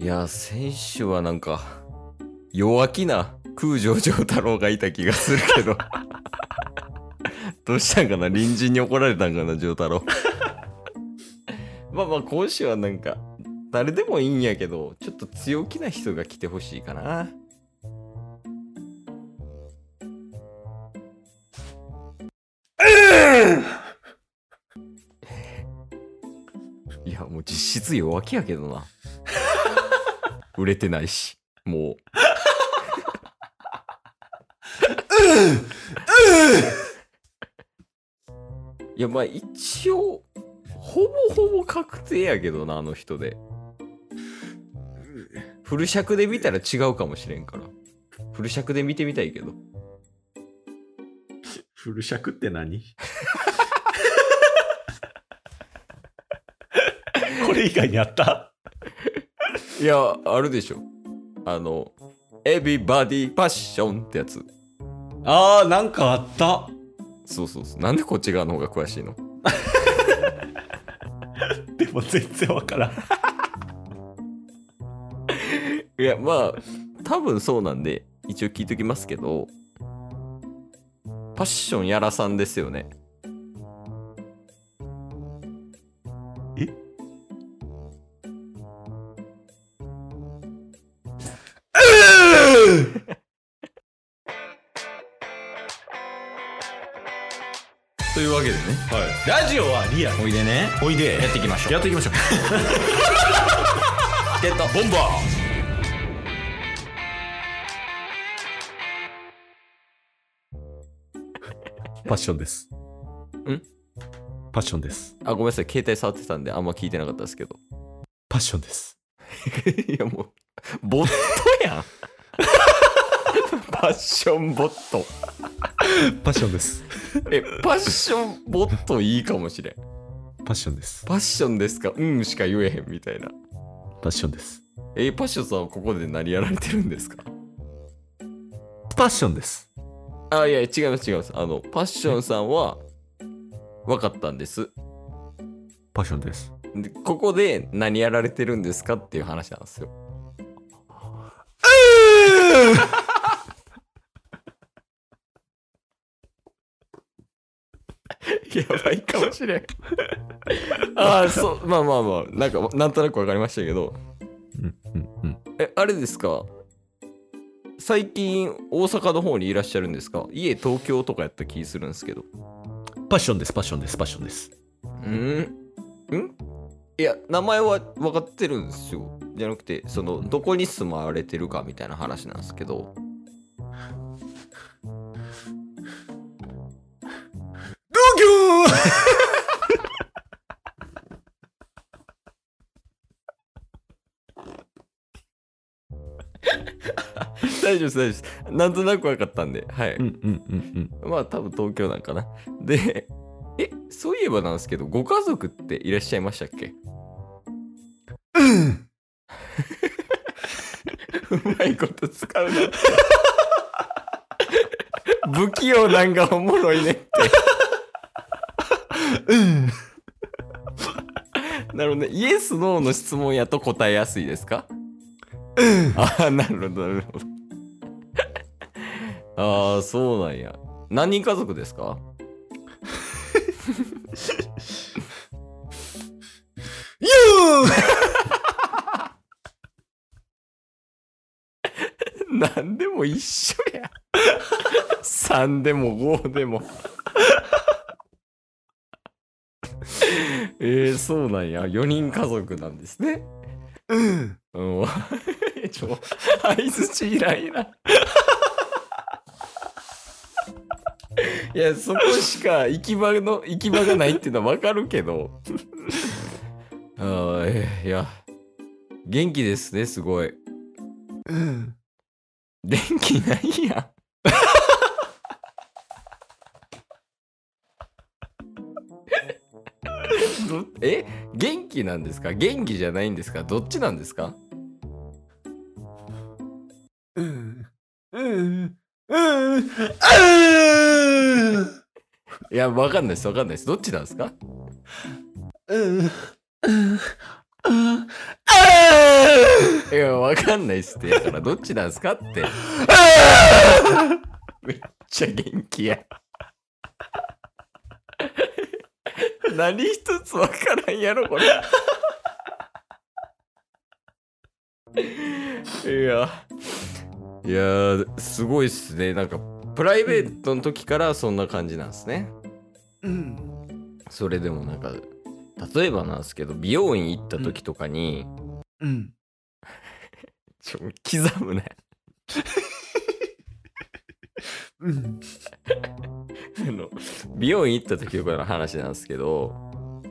いや、選手はなんか、弱気な空城城太郎がいた気がするけど。どうしたんかな？隣人に怒られたんかな、城太郎。まあまあ、今週はなんか、誰でもいいんやけど、ちょっと強気な人が来てほしいかな。いや、もう実質弱気やけどな。売れてないし、もう。いや、まあ一応、ほぼほぼ確定やけどな、あの人で。フル尺で見たら違うかもしれんから。フル尺で見てみたいけど。フル尺って何？これ以外にあった？いや、あるでしょ。あの、Everybody Passion ってやつ。あー、なんかあった。そうそうそう。なんでこっち側の方が詳しいの？でも全然わからん。いや、まあ、多分そうなんで、一応聞いときますけど、パッションやらさんですよね。え？ラジオはリアル。おいでね、おいで。やっていきましょう。やっていきましょう。ゲットボンバーパッションです。ん？パッションです。あ、ごめんなさい、携帯触ってたんで、あんま聞いてなかったですけど。パッションです。いや、もう、ボットやん。パッションボット。パッションです。え、パッションボットいいかもしれん。パッションです。パッションですか？うんしか言えへんみたいな。パッションです。え、パッションさんはここで何やられてるんですか？パッションです。あ、いや、違います、違います。あの、パッションさんは、分かったんです。パッションです。で、ここで何やられてるんですかっていう話なんですよ。やばいかもしれん。ああ、そう、まあまあまあ、なんか、なんとなく分かりましたけど、うんうんうん。え、あれですか？最近、大阪の方にいらっしゃるんですか？家、東京とかやった気するんですけど。パッションです。パッションです。パッションです。うん？ん？いや、名前は分かってるんですよ。じゃなくて、その、どこに住まわれてるかみたいな話なんですけど。大丈夫です、大丈夫です。なんとなく分かったんで、はい。うんうんうんうん。まあ、多分東京なんかな。で、え、そういえばなんですけど、ご家族っていらっしゃいましたっけ？うん うまいこと使うな。不器用なんかおもろいねって。うんなるほどね。イエス、ノーの質問やと答えやすいですか？うんああ、なるほど、なるほど。ああ、そうなんや。何人家族ですか？よ 何でも一緒や。3でも5でも。えー、そうなんや。4人家族なんですね。うんうん。ちょ、相づちいらんいらん。いや、そこしか行き場の、行き場がないっていうのはわかるけど。あいや、元気ですね、すごい。うん元気ないやん。どえ？元気なんですか？元気じゃないんですか？どっちなんですか？いや、わかんないです、わかんないです。どっちなんですか？うん。うん。うん、いや、わかん。ないっすって。だから、どっちなん。すかって。めっちゃ元気や。何一つわからん。やろ、これ。いや、いや、すごいっすね。なん。か、プライベートの時からそん。な感じなん。ですね。うん。それでもなんか、例えばなんですけど、美容院行った時とかに、うん。ちょ、刻むね。うん。あの、美容院行った時とかの話なんですけど、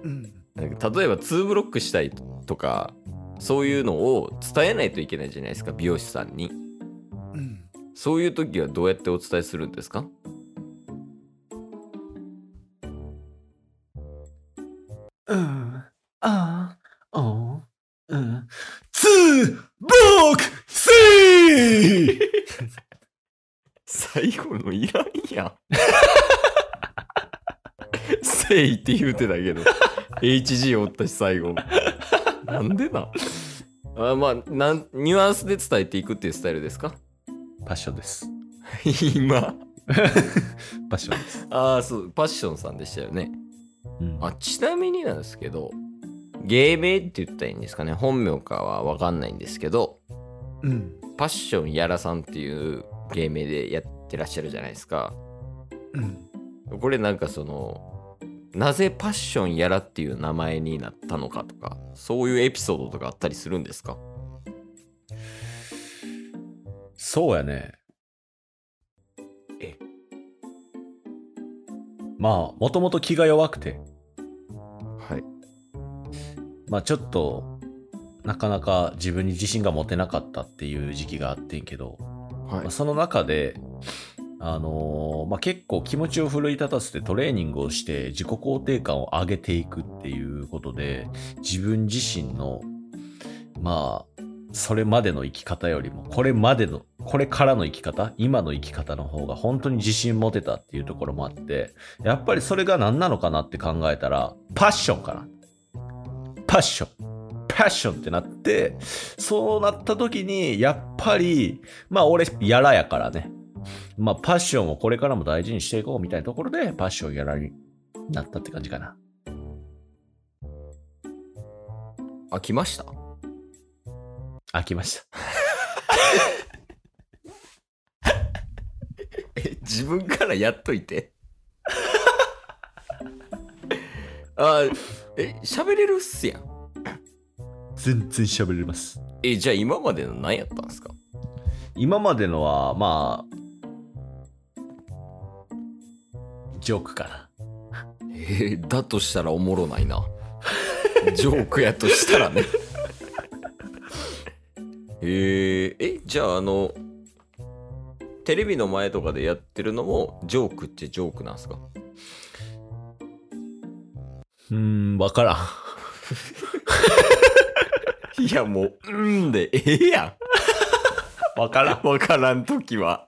うん。なんか例えば2ブロックしたいとか、そういうのを伝えないといけないじゃないですか、美容師さんに。うん。そういう時はどうやってお伝えするんですか？ツーブロックスリー最後のいらんやん。誠意って言うてたけど、HG おったし最後。なんでなあまあなん、ニュアンスで伝えていくっていうスタイルですか？パッションです。今。パッションです。ああ、そう、パッションさんでしたよね。うんあちなみになんですけど、芸名って言ったらいいんですかね。本名かはわかんないんですけど、うん。パッションやらさんっていう芸名でやってらっしゃるじゃないですか。うん。これなんかその、なぜパッションやらっていう名前になったのかとか、そういうエピソードとかあったりするんですか？そうやね。え？まあ、もともと気が弱くて、はい。まあちょっと、なかなか自分に自信が持てなかったっていう時期があってんけど、はいまあ、。その中で、あのーまあ、結構気持ちを奮い立たせてトレーニングをして自己肯定感を上げていくっていうことで自分自身のまあそれまでの生き方よりもこれまでのこれからの生き方今の生き方の方が本当に自信持てたっていうところもあってやっぱりそれが何なのかなって考えたらパッションかなパッションパッションってなってそうなった時にやっぱりまあ俺やらやからねまあ、パッションをこれからも大事にしていこうみたいなところで、パッションやらになったって感じかな。あ、来ました？飽きました。え、自分からやっといて。あ、え、喋れるっすやん。全然喋れます。え、じゃあ今までの何やったんですか？今までのは、まあ、ジョークかな。えーだとしたらおもろないな。ジョークやとしたらね。えー、え、じゃああの、テレビの前とかでやってるのも、ジョークってジョークなんすか？うーん、わからん。いやもう、うんで、ええやわからん。ん。わからんときは。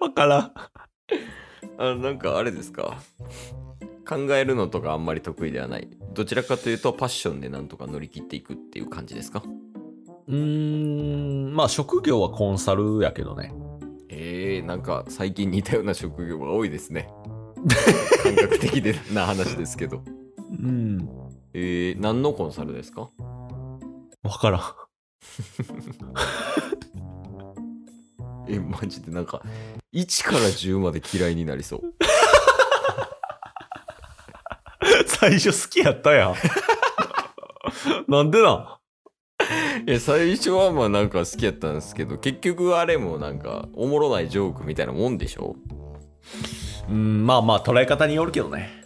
わからん。あなんかあれですか考えるのとかあんまり得意ではない。どちらかというと、パッションでなんとか乗り切っていくっていう感じですか？うーん、まあ職業はコンサルやけどね。えー、なんか最近似たような職業が多いですね。感覚的でな話ですけど。うん。えー、何のコンサルですか？わからん。え、マジでなんか、1から10まで嫌いになりそう。最初好きやったやん。なんでなん？え、最初はまあなんか好きやったんですけど、結局あれもなんか、おもろないジョークみたいなもんでしょ？うん、まあまあ捉え方によるけどね。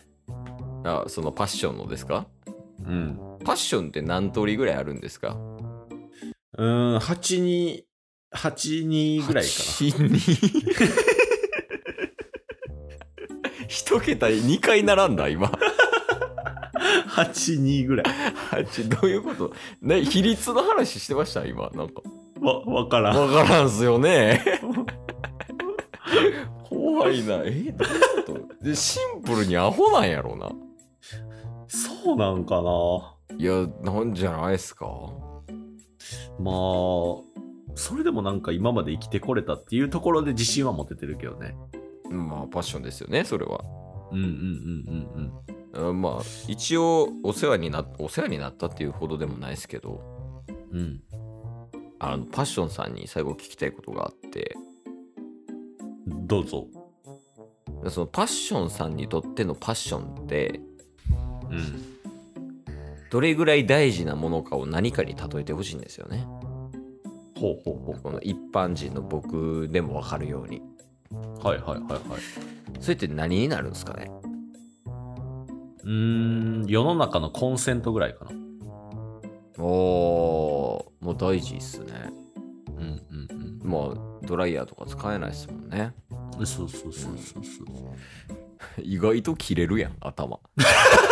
あ、そのパッションのですか？うん。パッションって何通りぐらいあるんですか？うーん、8に、8にぐらいか8に一桁2回並んだ今。な。8にぐらい。8どういうこと？ね比率の話してました今なんか。わ、わからん。わからんすよね。怖いな。えどういうこと？でシンプルにアホなんやろうなそうなんかないやなんじゃないっすか？まあ、それでもなんか今まで生きてこれたっていうところで自信は持ててるけどね。まあパッションですよねそれはうんうんうんうんうんまあ一応お世話になお世話になったっていうほどでもないですけどうん。うん。あのパッションさんに最後聞きたいことがあってどうぞ。そのパッションさんにとってのパッションってうん。どれぐらい大事なものかを何かに例えてほしいんですよねほうほうほこの一般人の僕でも分かるようにう。はいはいはいはい。それって何になるんですかね？うーん、世の中のコンセントぐらいかな。おーもう大事っすねうんうんまあドライヤーとか使えないっすもんねうん。そうそうそうそうそう。意外と切れるやん頭